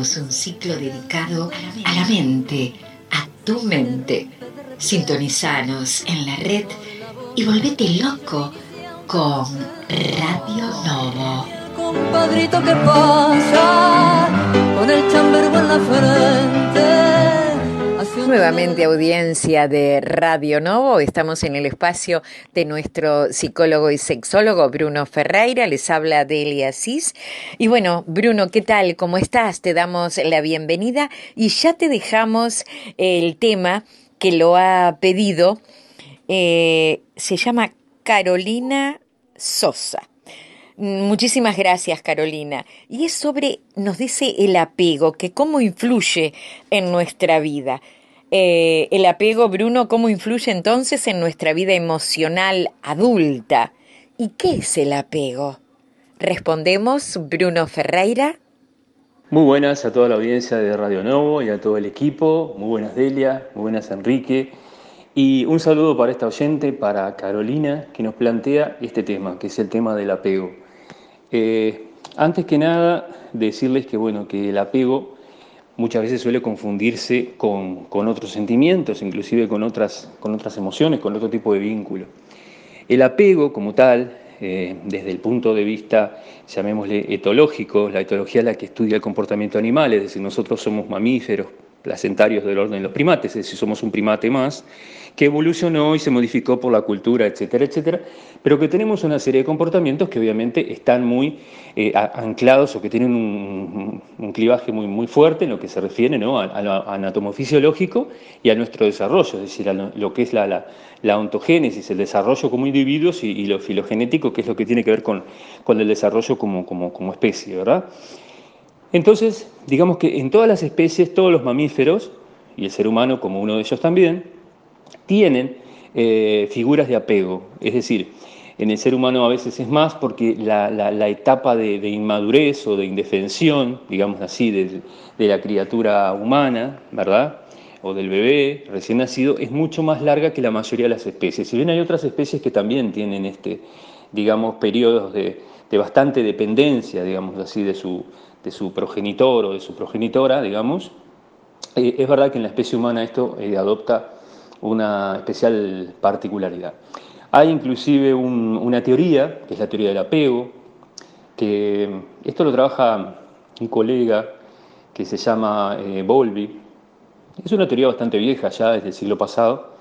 Somos un ciclo dedicado a la mente, a tu mente. Sintonizanos en la red y volvete loco con Radio Novo. Compadrito que pasa con el chambergo en la frente. Nuevamente audiencia de Radio Novo, estamos en el espacio de nuestro psicólogo y sexólogo Bruno Ferreira, les habla Delia Asís. Y bueno, Bruno, ¿qué tal? ¿Cómo estás? Te damos la bienvenida y ya te dejamos el tema que lo ha pedido, eh, se llama Carolina Sosa. Muchísimas gracias, Carolina. Y es sobre, nos dice el apego, que cómo influye en nuestra vida. Eh, el apego, Bruno, ¿cómo influye entonces en nuestra vida emocional adulta? ¿Y qué es el apego? Respondemos, Bruno Ferreira. Muy buenas a toda la audiencia de Radio Novo y a todo el equipo. Muy buenas Delia, muy buenas Enrique. Y un saludo para esta oyente, para Carolina, que nos plantea este tema, que es el tema del apego. Eh, antes que nada, decirles que, bueno, que el apego muchas veces suele confundirse con, otros sentimientos, inclusive con otras, con otras emociones, con otro tipo de vínculo. El apego como tal, eh, desde el punto de vista, llamémosle etológico, la etología es la que estudia el comportamiento animal, es decir, nosotros somos mamíferos, placentarios del orden de los primates, es decir, somos un primate más, que evolucionó y se modificó por la cultura, etcétera, etcétera, pero que tenemos una serie de comportamientos que obviamente están muy eh, anclados o que tienen un, clivaje muy, muy fuerte en lo que se refiere ¿no? a, lo anatomofisiológico y a nuestro desarrollo, es decir, a lo, que es la, la, ontogénesis, el desarrollo como individuos y, lo filogenético, que es lo que tiene que ver con, con el desarrollo como, como, como especie, ¿verdad? Entonces, digamos que en todas las especies, todos los mamíferos, y el ser humano como uno de ellos también, tienen eh, figuras de apego. Es decir, en el ser humano a veces es más porque la, etapa de, inmadurez o de indefensión, digamos así, de, la criatura humana, ¿verdad? O del bebé recién nacido, es mucho más larga que la mayoría de las especies. Si bien hay otras especies que también tienen este, digamos, periodos de, bastante dependencia, digamos así, de su, de su progenitor o de su progenitora, digamos, eh, es verdad que en la especie humana esto eh, adopta una especial particularidad. Hay inclusive una teoría, que es la teoría del apego, que esto lo trabaja un colega que se llama eh, Bowlby. Es una teoría bastante vieja ya, desde el siglo pasado,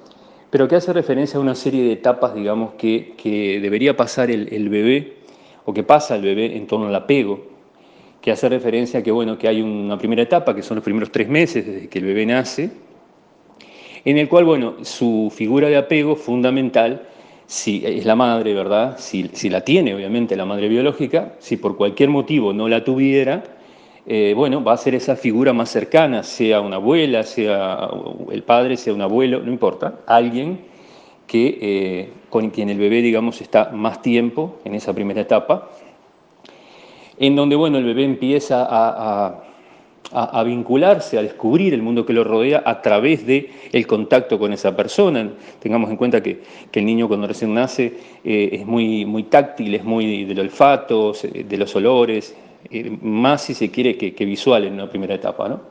pero que hace referencia a una serie de etapas, digamos, que, debería pasar el, bebé, o que pasa el bebé en torno al apego, que hace referencia a que, bueno, que hay una primera etapa, que son los primeros tres meses desde que el bebé nace, en el cual, bueno, su figura de apego fundamental si es la madre, ¿verdad? Si, la tiene, obviamente, la madre biológica, si por cualquier motivo no la tuviera, eh, bueno, va a ser esa figura más cercana, sea una abuela, sea el padre, sea un abuelo, no importa, alguien que, eh, con quien el bebé, digamos, está más tiempo en esa primera etapa, en donde, bueno, el bebé empieza a a, vincularse, a descubrir el mundo que lo rodea a través de el contacto con esa persona. Tengamos en cuenta que, el niño cuando recién nace eh, es muy, muy táctil, es muy del olfato, de los olores, eh, más si se quiere que, visual en una primera etapa. ¿no?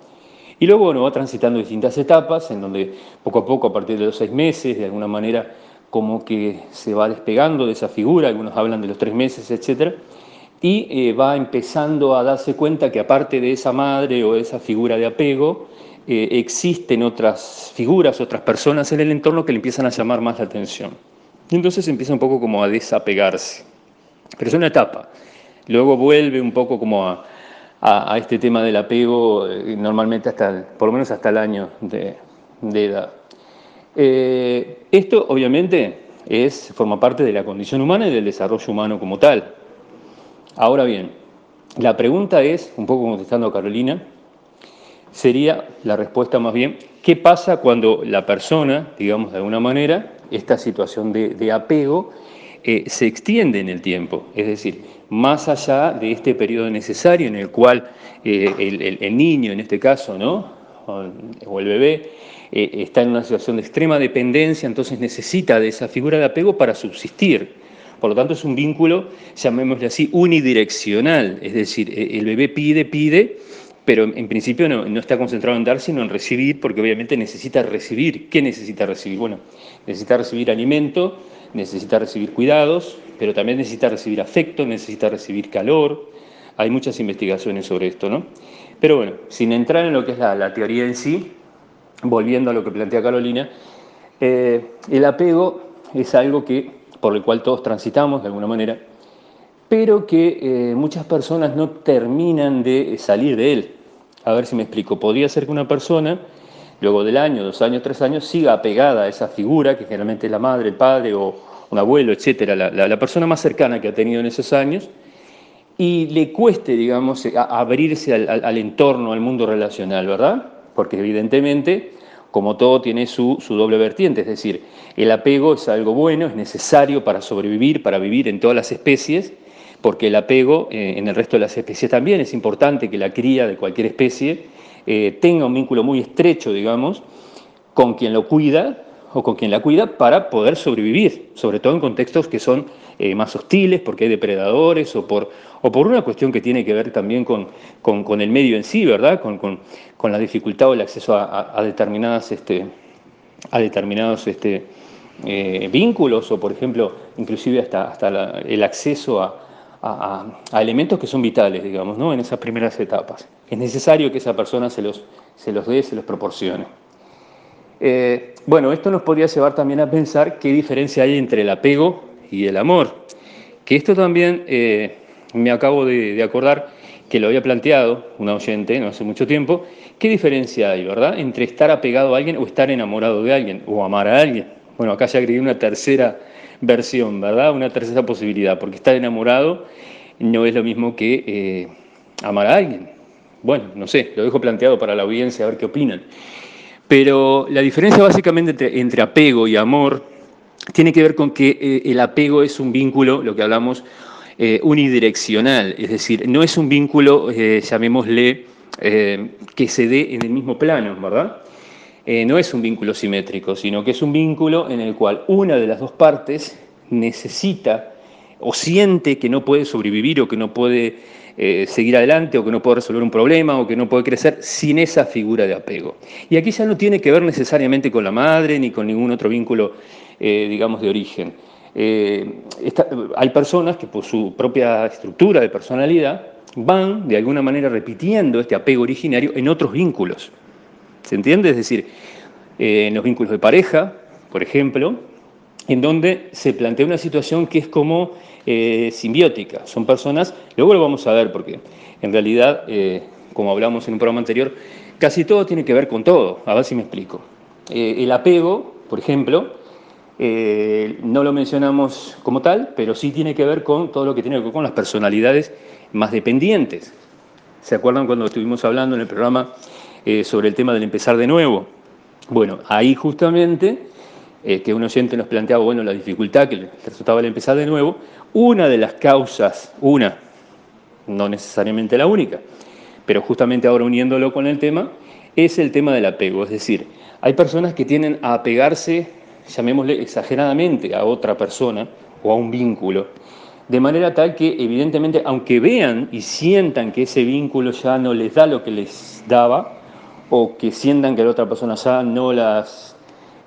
Y luego bueno, va transitando distintas etapas en donde poco a poco, a partir de los seis meses, de alguna manera como que se va despegando de esa figura, algunos hablan de los tres meses, etcétera, y eh, va empezando a darse cuenta que aparte de esa madre o esa figura de apego, eh, existen otras figuras, otras personas en el entorno que le empiezan a llamar más la atención. Y entonces empieza un poco como a desapegarse. Pero es una etapa. Luego vuelve un poco como a, este tema del apego, eh, normalmente hasta, por lo menos hasta el año de, edad. esto obviamente es, forma parte de la condición humana y del desarrollo humano como tal. Ahora bien, la pregunta es, un poco contestando a Carolina, sería la respuesta más bien, ¿qué pasa cuando la persona, digamos de alguna manera, esta situación de, apego, eh, se extiende en el tiempo? Es decir, más allá de este periodo necesario en el cual eh, el, niño, en este caso, ¿no? o, el bebé, eh, está en una situación de extrema dependencia, entonces necesita de esa figura de apego para subsistir. Por lo tanto, es un vínculo, llamémosle así, unidireccional, es decir, e, el bebé pide, pide, pero en principio no, no, está concentrado en dar, sino en recibir, porque obviamente necesita recibir. ¿Qué necesita recibir? Bueno, necesita recibir alimento, necesita recibir cuidados, pero también necesita recibir afecto, necesita recibir calor. Hay muchas investigaciones sobre esto, ¿no? Pero bueno, sin entrar en lo que es la, teoría en sí, volviendo a lo que plantea Carolina, eh, el apego es algo que, por el cual todos transitamos de alguna manera, pero que eh, muchas personas no terminan de salir de él. A ver si me explico. Podría ser que una persona, luego del año, dos años, tres años, siga apegada a esa figura, que generalmente es la madre, el padre o un abuelo, etcétera, la, persona más cercana que ha tenido en esos años, y le cueste, digamos, abrirse al, entorno, al mundo relacional, ¿verdad? Porque evidentemente, como todo, tiene su, su doble vertiente, es decir, el apego es algo bueno, es necesario para sobrevivir, para vivir en todas las especies, porque el apego eh, en el resto de las especies también es importante que la cría de cualquier especie eh, tenga un vínculo muy estrecho, digamos, con quien lo cuida o con quien la cuida para poder sobrevivir, sobre todo en contextos que son eh, más hostiles, porque hay depredadores o por, o por una cuestión que tiene que ver también con, con, el medio en sí, ¿verdad? Con, con, la dificultad o el acceso a, determinadas, este, a determinados este, vínculos o, por ejemplo, inclusive hasta, hasta el acceso a, a, elementos que son vitales, digamos, ¿no? en esas primeras etapas. Es necesario que esa persona se los, se los dé, se los proporcione. Eh, bueno, esto nos podría llevar también a pensar qué diferencia hay entre el apego y el amor. Que esto también eh, me acabo de, acordar que lo había planteado una oyente no hace mucho tiempo. ¿Qué diferencia hay, verdad, entre estar apegado a alguien o estar enamorado de alguien o amar a alguien? Bueno, acá ya agregué una tercera versión, ¿verdad? Una tercera posibilidad, porque estar enamorado no es lo mismo que eh, amar a alguien. Bueno, no sé, lo dejo planteado para la audiencia a ver qué opinan. Pero la diferencia básicamente entre, apego y amor tiene que ver con que eh, el apego es un vínculo, lo que hablamos, eh, unidireccional, es decir, no es un vínculo, llamémosle, que se dé en el mismo plano, ¿verdad? Eh, no es un vínculo simétrico, sino que es un vínculo en el cual una de las dos partes necesita o siente que no puede sobrevivir o que no puede eh, seguir adelante o que no puede resolver un problema o que no puede crecer sin esa figura de apego. Y aquí ya no tiene que ver necesariamente con la madre ni con ningún otro vínculo, eh, digamos, de origen. hay personas que por su propia estructura de personalidad van de alguna manera repitiendo este apego originario en otros vínculos. ¿Se entiende? Es decir, eh, en los vínculos de pareja, por ejemplo, en donde se plantea una situación que es como eh, simbiótica. Son personas, luego lo vamos a ver porque en realidad, eh, como hablamos en un programa anterior, casi todo tiene que ver con todo. A ver si me explico. el apego, por ejemplo, no lo mencionamos como tal, pero sí tiene que ver con todo lo que tiene que ver con las personalidades más dependientes. ¿Se acuerdan cuando estuvimos hablando en el programa eh, sobre el tema del empezar de nuevo. Bueno, ahí justamente, eh, que un oyente nos planteaba, bueno, la dificultad que resultaba el empezar de nuevo, una de las causas, una, no necesariamente la única, pero justamente ahora uniéndolo con el tema, es el tema del apego. Es decir, hay personas que tienen a apegarse, llamémosle exageradamente, a otra persona o a un vínculo, de manera tal que evidentemente, aunque vean y sientan que ese vínculo ya no les da lo que les daba, o que sientan que la otra persona ya no las,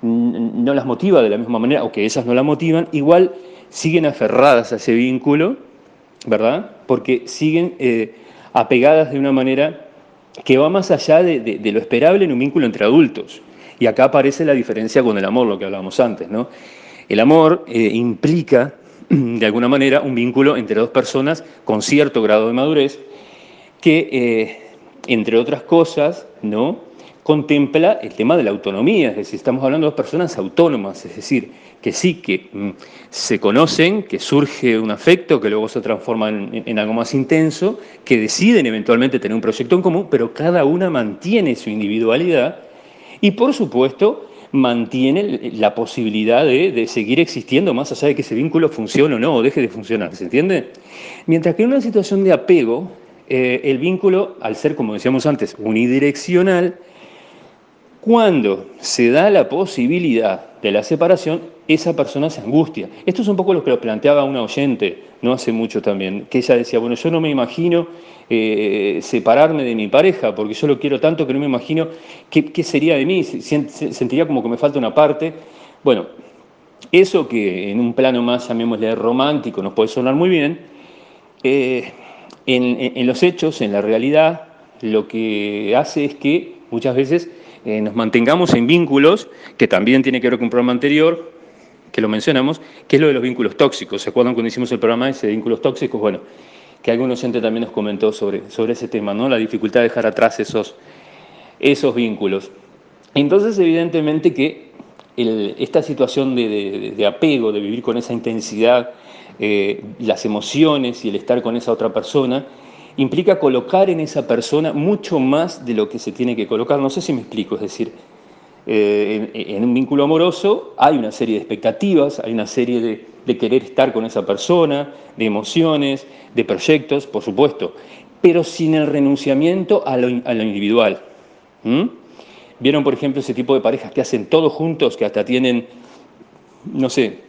no las motiva de la misma manera o que ellas no la motivan, igual siguen aferradas a ese vínculo, ¿verdad? Porque siguen eh, apegadas de una manera que va más allá de, lo esperable en un vínculo entre adultos. Y acá aparece la diferencia con el amor, lo que hablábamos antes, ¿no? El amor eh, implica, de alguna manera, un vínculo entre dos personas con cierto grado de madurez que eh, entre otras cosas, ¿no? Contempla el tema de la autonomía, es decir, estamos hablando de dos personas autónomas, es decir, que sí, que mm, se conocen, que surge un afecto, que luego se transforma en, algo más intenso, que deciden eventualmente tener un proyecto en común, pero cada una mantiene su individualidad y, por supuesto, mantiene la posibilidad de, de, seguir existiendo más allá de que ese vínculo funcione o no, o deje de funcionar, ¿se entiende? Mientras que en una situación de apego, eh, el vínculo, al ser, como decíamos antes, unidireccional, Cuando se da la posibilidad de la separación, esa persona se angustia. Esto es un poco lo que lo planteaba una oyente no hace mucho también, que ella decía, bueno, yo no me imagino eh, separarme de mi pareja, porque yo lo quiero tanto que no me imagino qué, sería de mí, sentiría como que me falta una parte. Bueno, eso que en un plano más, llamémosle romántico, nos puede sonar muy bien, eh, en, los hechos, en la realidad, lo que hace es que muchas veces eh, nos mantengamos en vínculos, que también tiene que ver con un programa anterior, que lo mencionamos, que es lo de los vínculos tóxicos. ¿Se acuerdan cuando hicimos el programa ese de vínculos tóxicos? Bueno, que algún oyente también nos comentó sobre, sobre ese tema, ¿no? La dificultad de dejar atrás esos, esos vínculos. Entonces, evidentemente que esta situación de, apego, de vivir con esa intensidad, eh, las emociones y el estar con esa otra persona, implica colocar en esa persona mucho más de lo que se tiene que colocar. No sé si me explico, es decir, eh, en, un vínculo amoroso hay una serie de expectativas, hay una serie de, querer estar con esa persona, de emociones, de proyectos, por supuesto, pero sin el renunciamiento a lo, individual. ¿Vieron, por ejemplo, ese tipo de parejas que hacen todo juntos, que hasta tienen, no sé,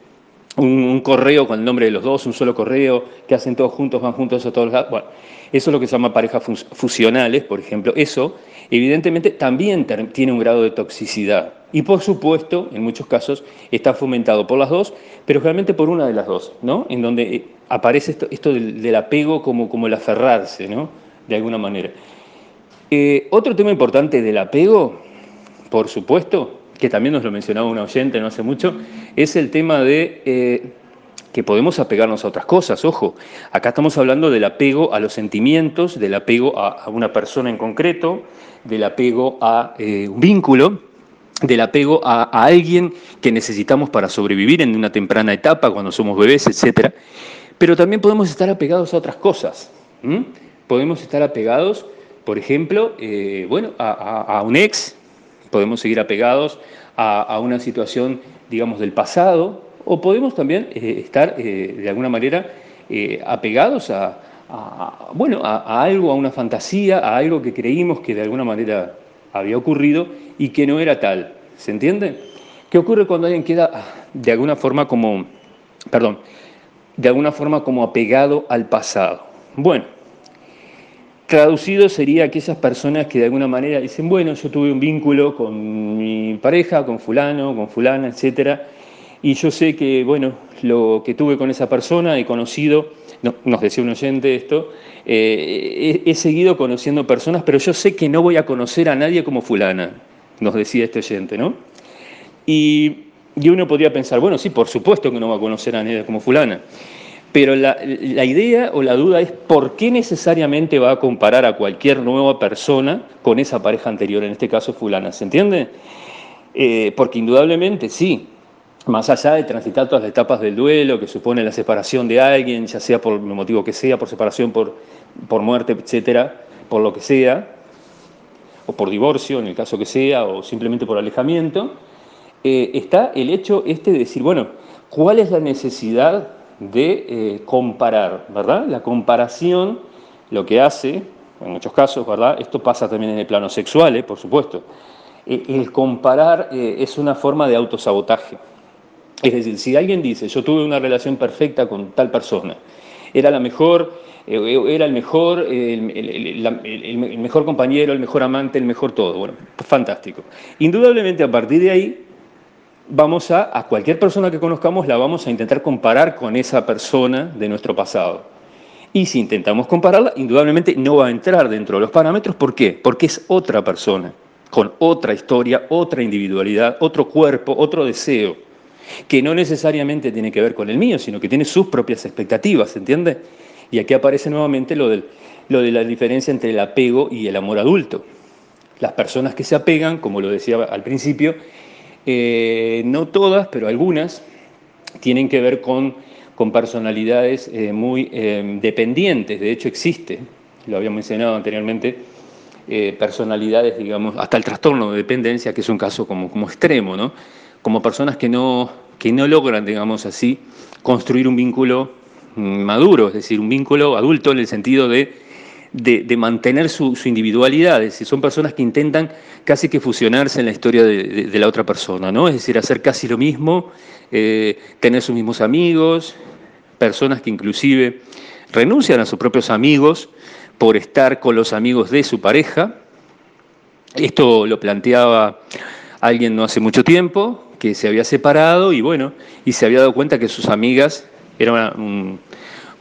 un, correo con el nombre de los dos, un solo correo, que hacen todos juntos, van juntos a todos los Bueno, eso es lo que se llama parejas fusionales, por ejemplo. Eso, evidentemente, también tiene un grado de toxicidad. Y por supuesto, en muchos casos, está fomentado por las dos, pero realmente por una de las dos, ¿no? En donde eh, aparece esto, del, apego como, como el aferrarse, ¿no? De alguna manera. Eh, otro tema importante del apego, por supuesto, que también nos lo mencionaba un oyente no hace mucho, es el tema de eh, que podemos apegarnos a otras cosas. Ojo, acá estamos hablando del apego a los sentimientos, del apego a, una persona en concreto, del apego a eh, un vínculo, del apego a, alguien que necesitamos para sobrevivir en una temprana etapa, cuando somos bebés, etc. Pero también podemos estar apegados a otras cosas. Podemos estar apegados, por ejemplo, eh, bueno, a un ex, podemos seguir apegados a, una situación, digamos, del pasado, o podemos también eh, estar, eh, de alguna manera, eh, apegados a, bueno, a, algo, a una fantasía, a algo que creímos que de alguna manera había ocurrido y que no era tal. ¿Se entiende? ¿Qué ocurre cuando alguien queda de alguna forma como, perdón, de alguna forma como apegado al pasado? Bueno, Traducido sería aquellas personas que de alguna manera dicen, bueno, yo tuve un vínculo con mi pareja, con fulano, con fulana, etcétera, y yo sé que, bueno, lo que tuve con esa persona, he conocido, nos decía un oyente esto, eh, he, seguido conociendo personas, pero yo sé que no voy a conocer a nadie como fulana, nos decía este oyente, ¿no? Y, y uno podría pensar, bueno, sí, por supuesto que no va a conocer a nadie como fulana. Pero la, idea o la duda es por qué necesariamente va a comparar a cualquier nueva persona con esa pareja anterior, en este caso fulana, ¿se entiende? Eh, porque indudablemente sí, más allá de transitar todas las etapas del duelo que supone la separación de alguien, ya sea por el motivo que sea, por separación, por, por muerte, etcétera, por lo que sea, o por divorcio en el caso que sea, o simplemente por alejamiento, eh, está el hecho este de decir, bueno, ¿cuál es la necesidad de eh, comparar, ¿verdad? La comparación lo que hace, en muchos casos, ¿verdad? Esto pasa también en el plano sexual, ¿eh? por supuesto. Eh, el comparar es una forma de autosabotaje. Es decir, si alguien dice, yo tuve una relación perfecta con tal persona, era la mejor, era el mejor, el, mejor compañero, el mejor amante, el mejor todo, bueno, fantástico. Indudablemente a partir de ahí vamos a, a cualquier persona que conozcamos la vamos a intentar comparar con esa persona de nuestro pasado. Y si intentamos compararla, indudablemente no va a entrar dentro de los parámetros. ¿Por qué? Porque es otra persona, con otra historia, otra individualidad, otro cuerpo, otro deseo, que no necesariamente tiene que ver con el mío, sino que tiene sus propias expectativas, ¿entiende? Y aquí aparece nuevamente lo, lo de la diferencia entre el apego y el amor adulto. Las personas que se apegan, como lo decía al principio, eh, no todas, pero algunas, tienen que ver con, con personalidades eh, muy eh, dependientes. De hecho, existe, lo había mencionado anteriormente, personalidades, digamos, hasta el trastorno de dependencia, que es un caso como, como extremo, ¿no? Como personas que no, que no logran, digamos así, construir un vínculo mm, maduro, es decir, un vínculo adulto en el sentido de, de, mantener su, individualidad, es decir, son personas que intentan casi que fusionarse en la historia de, la otra persona, ¿no? Es decir, hacer casi lo mismo, eh, tener sus mismos amigos, personas que inclusive renuncian a sus propios amigos por estar con los amigos de su pareja. Esto lo planteaba alguien no hace mucho tiempo, que se había separado y bueno, y se había dado cuenta que sus amigas eran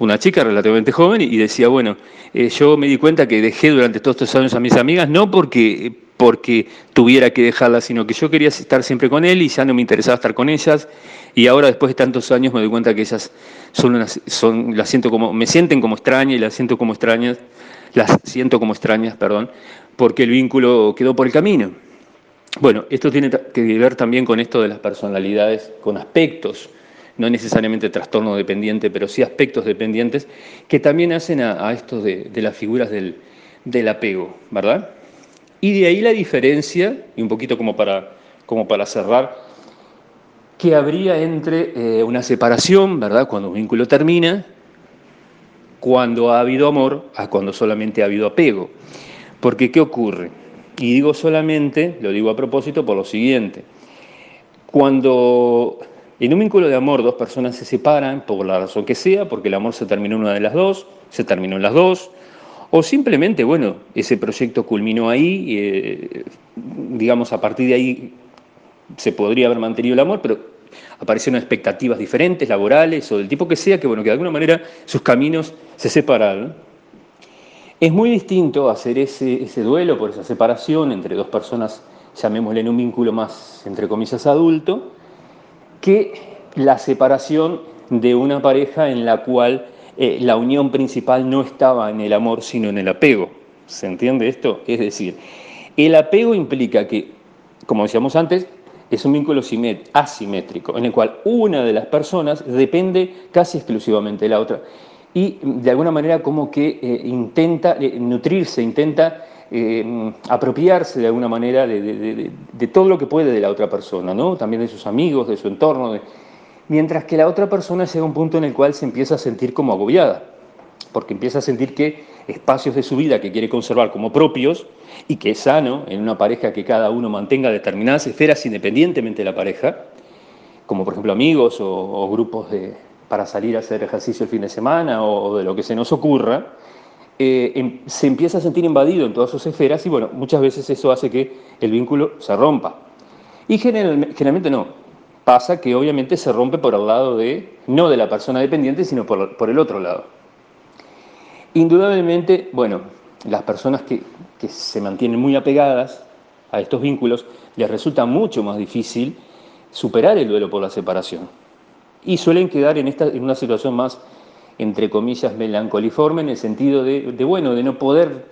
una, chica relativamente joven y decía, bueno, eh, yo me di cuenta que dejé durante todos estos años a mis amigas, no porque, porque tuviera que dejarlas, sino que yo quería estar siempre con él y ya no me interesaba estar con ellas. Y ahora, después de tantos años, me doy cuenta que ellas son, las siento como, me sienten como extrañas y las siento como extrañas, las siento como extrañas, perdón, porque el vínculo quedó por el camino. Bueno, esto tiene que ver también con esto de las personalidades, con aspectos, no necesariamente trastorno dependiente, pero sí aspectos dependientes, que también hacen a, esto de, las figuras del, apego, ¿verdad? Y de ahí la diferencia, y un poquito como para, como para cerrar, que habría entre eh, una separación, ¿verdad? Cuando un vínculo termina, cuando ha habido amor, a cuando solamente ha habido apego. Porque, ¿qué ocurre? Y digo solamente, lo digo a propósito, por lo siguiente. Cuando en un vínculo de amor dos personas se separan, por la razón que sea, porque el amor se terminó en una de las dos, se terminó en las dos, o simplemente, bueno, ese proyecto culminó ahí, eh, digamos, a partir de ahí se podría haber mantenido el amor, pero aparecieron expectativas diferentes, laborales o del tipo que sea, que bueno, que de alguna manera sus caminos se separaron. Es muy distinto hacer ese, duelo por esa separación entre dos personas, llamémosle en un vínculo más, entre comillas, adulto, que la separación de una pareja en la cual eh, la unión principal no estaba en el amor, sino en el apego. ¿Se entiende esto? Es decir, el apego implica que, como decíamos antes, es un vínculo asimétrico, en el cual una de las personas depende casi exclusivamente de la otra y de alguna manera como que eh, intenta eh, nutrirse, intenta eh, apropiarse de alguna manera de, todo lo que puede de la otra persona, ¿no? también de sus amigos, de su entorno, mientras que la otra persona llega a un punto en el cual se empieza a sentir como agobiada, porque empieza a sentir que espacios de su vida que quiere conservar como propios y que es sano en una pareja que cada uno mantenga determinadas esferas independientemente de la pareja, como por ejemplo amigos o grupos de, para salir a hacer ejercicio el fin de semana o, de lo que se nos ocurra, eh, em, se empieza a sentir invadido en todas sus esferas y bueno, muchas veces eso hace que el vínculo se rompa. Y generalmente no. Pasa que obviamente se rompe por el lado de, no de la persona dependiente, sino por, el otro lado. Indudablemente, bueno, las personas que, que se mantienen muy apegadas a estos vínculos, les resulta mucho más difícil superar el duelo por la separación y suelen quedar en, esta, en una situación más, entre comillas, melancoliforme, en el sentido de, bueno, de no poder,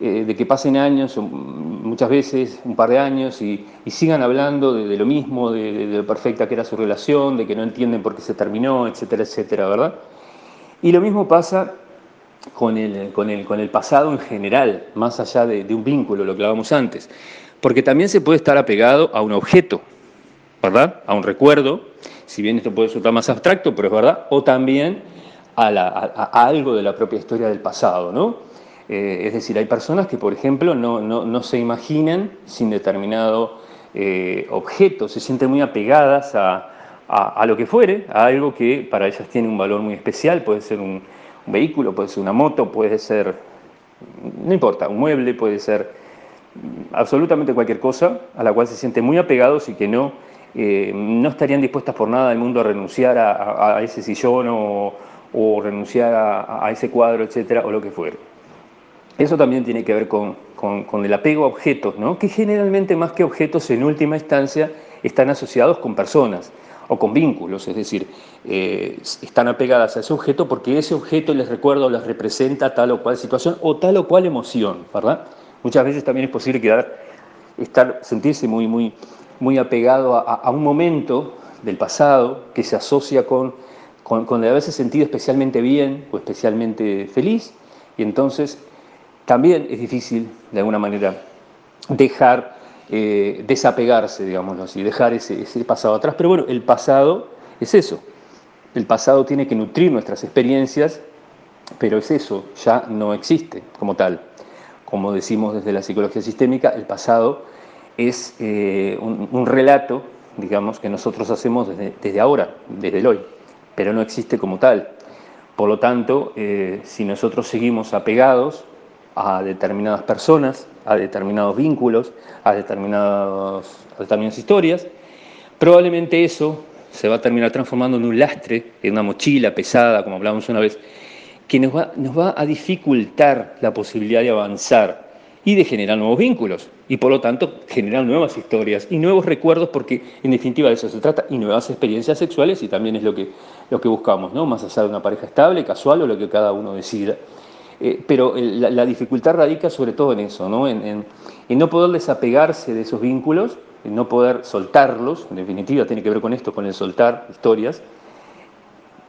eh, de que pasen años, muchas veces un par de años, y, sigan hablando de, lo mismo, de, lo perfecta que era su relación, de que no entienden por qué se terminó, etcétera, etcétera, ¿verdad? Y lo mismo pasa con el, con el, con el pasado en general, más allá de, un vínculo, lo que hablábamos antes, porque también se puede estar apegado a un objeto, ¿verdad? A un recuerdo, si bien esto puede resultar más abstracto, pero es verdad, o también a, algo de la propia historia del pasado, ¿no? Eh, es decir, hay personas que, por ejemplo, no, se imaginan sin determinado eh, objeto, se sienten muy apegadas a, lo que fuere, a algo que para ellas tiene un valor muy especial, puede ser un, vehículo, puede ser una moto, puede ser, no importa, un mueble, puede ser absolutamente cualquier cosa a la cual se sienten muy apegados y que no eh, no estarían dispuestas por nada del mundo a renunciar a, ese sillón o, renunciar a, ese cuadro, etcétera, o lo que fuera. Eso también tiene que ver con, el apego a objetos, ¿no? que generalmente más que objetos en última instancia están asociados con personas o con vínculos, es decir, eh, están apegadas a ese objeto porque ese objeto les recuerda o les representa tal o cual situación o tal o cual emoción, ¿verdad? Muchas veces también es posible quedar, estar, sentirse muy, muy, muy apegado a, un momento del pasado que se asocia con, con, haberse sentido especialmente bien o especialmente feliz, y entonces también es difícil, de alguna manera, dejar, eh, desapegarse, digámoslo así, dejar ese, pasado atrás. Pero bueno, el pasado es eso. El pasado tiene que nutrir nuestras experiencias pero es eso, ya no existe como tal. Como decimos desde la psicología sistémica, el pasado es eh, un, relato, digamos, que nosotros hacemos desde, ahora, desde el hoy, pero no existe como tal. Por lo tanto, eh, si nosotros seguimos apegados a determinadas personas, a determinados vínculos, a, determinados, a determinadas historias, probablemente eso se va a terminar transformando en un lastre, en una mochila pesada, como hablábamos una vez, que nos va, nos va a dificultar la posibilidad de avanzar y de generar nuevos vínculos y por lo tanto generar nuevas historias y nuevos recuerdos porque en definitiva de eso se trata y nuevas experiencias sexuales y también es lo que, lo que buscamos, ¿no? más allá de una pareja estable, casual o lo que cada uno decida. Eh, pero la, dificultad radica sobre todo en eso, ¿no? En, en, no poder desapegarse de esos vínculos, en no poder soltarlos, en definitiva tiene que ver con esto, con el soltar historias,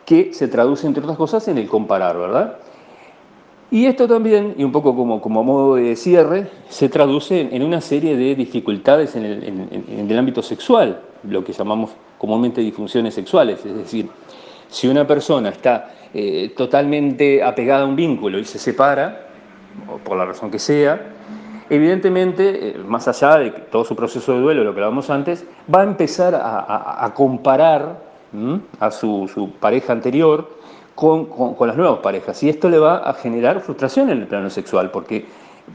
que se traduce entre otras cosas en el comparar, ¿verdad? Y esto también, y un poco como, como modo de cierre, se traduce en, una serie de dificultades en el, en el ámbito sexual, lo que llamamos comúnmente disfunciones sexuales, es decir, si una persona está eh, totalmente apegada a un vínculo y se separa, por la razón que sea, evidentemente, eh, más allá de todo su proceso de duelo, lo que hablábamos antes, va a empezar a, comparar a su, pareja anterior con, las nuevas parejas. Y esto le va a generar frustración en el plano sexual, porque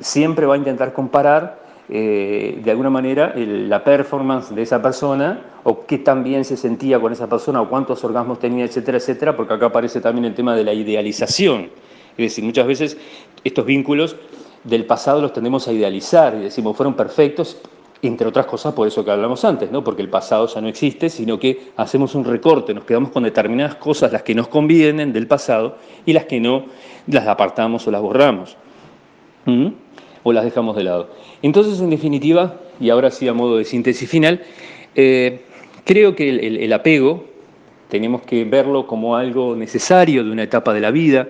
siempre va a intentar comparar eh, de alguna manera la performance de esa persona o qué tan bien se sentía con esa persona o cuántos orgasmos tenía, etcétera, etcétera, porque acá aparece también el tema de la idealización. Es decir, muchas veces estos vínculos del pasado los tendemos a idealizar y decimos fueron perfectos, entre otras cosas por eso que hablamos antes, ¿no? porque el pasado ya no existe, sino que hacemos un recorte, nos quedamos con determinadas cosas, las que nos convienen del pasado y las que no, las apartamos o las borramos. O las dejamos de lado. Entonces, en definitiva, y ahora sí a modo de síntesis final, eh, creo que el, apego tenemos que verlo como algo necesario de una etapa de la vida,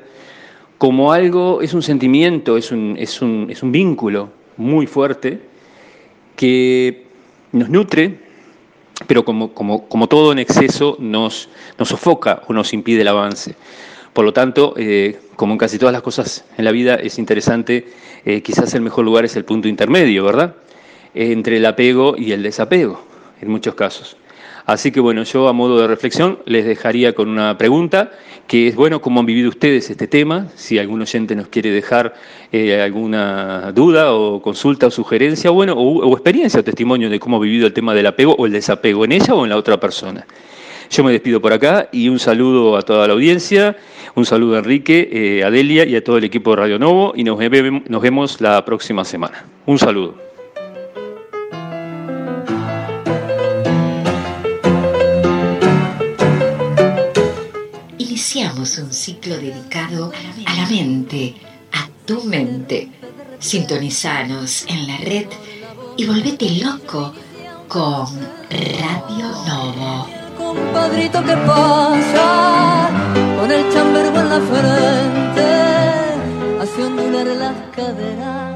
como algo, es un sentimiento, es un, es un, es un vínculo muy fuerte que nos nutre, pero como, como, como todo en exceso nos, nos sofoca o nos impide el avance. Por lo tanto, eh, como en casi todas las cosas en la vida, es interesante, eh, quizás el mejor lugar es el punto intermedio, ¿verdad? Entre el apego y el desapego, en muchos casos. Así que bueno, yo a modo de reflexión les dejaría con una pregunta, que es, bueno, ¿cómo han vivido ustedes este tema? Si algún oyente nos quiere dejar eh, alguna duda o consulta o sugerencia, bueno, o, experiencia o testimonio de cómo ha vivido el tema del apego o el desapego en ella o en la otra persona. Yo me despido por acá y un saludo a toda la audiencia, un saludo a Enrique, eh, a Delia y a todo el equipo de Radio Novo y nos, nos vemos la próxima semana. Un saludo. Iniciamos un ciclo dedicado a la mente, a tu mente. Sintonizanos en la red y volvete loco con Radio Novo. Compadrito que pasa con el chambergo en la frente, ondular las caderas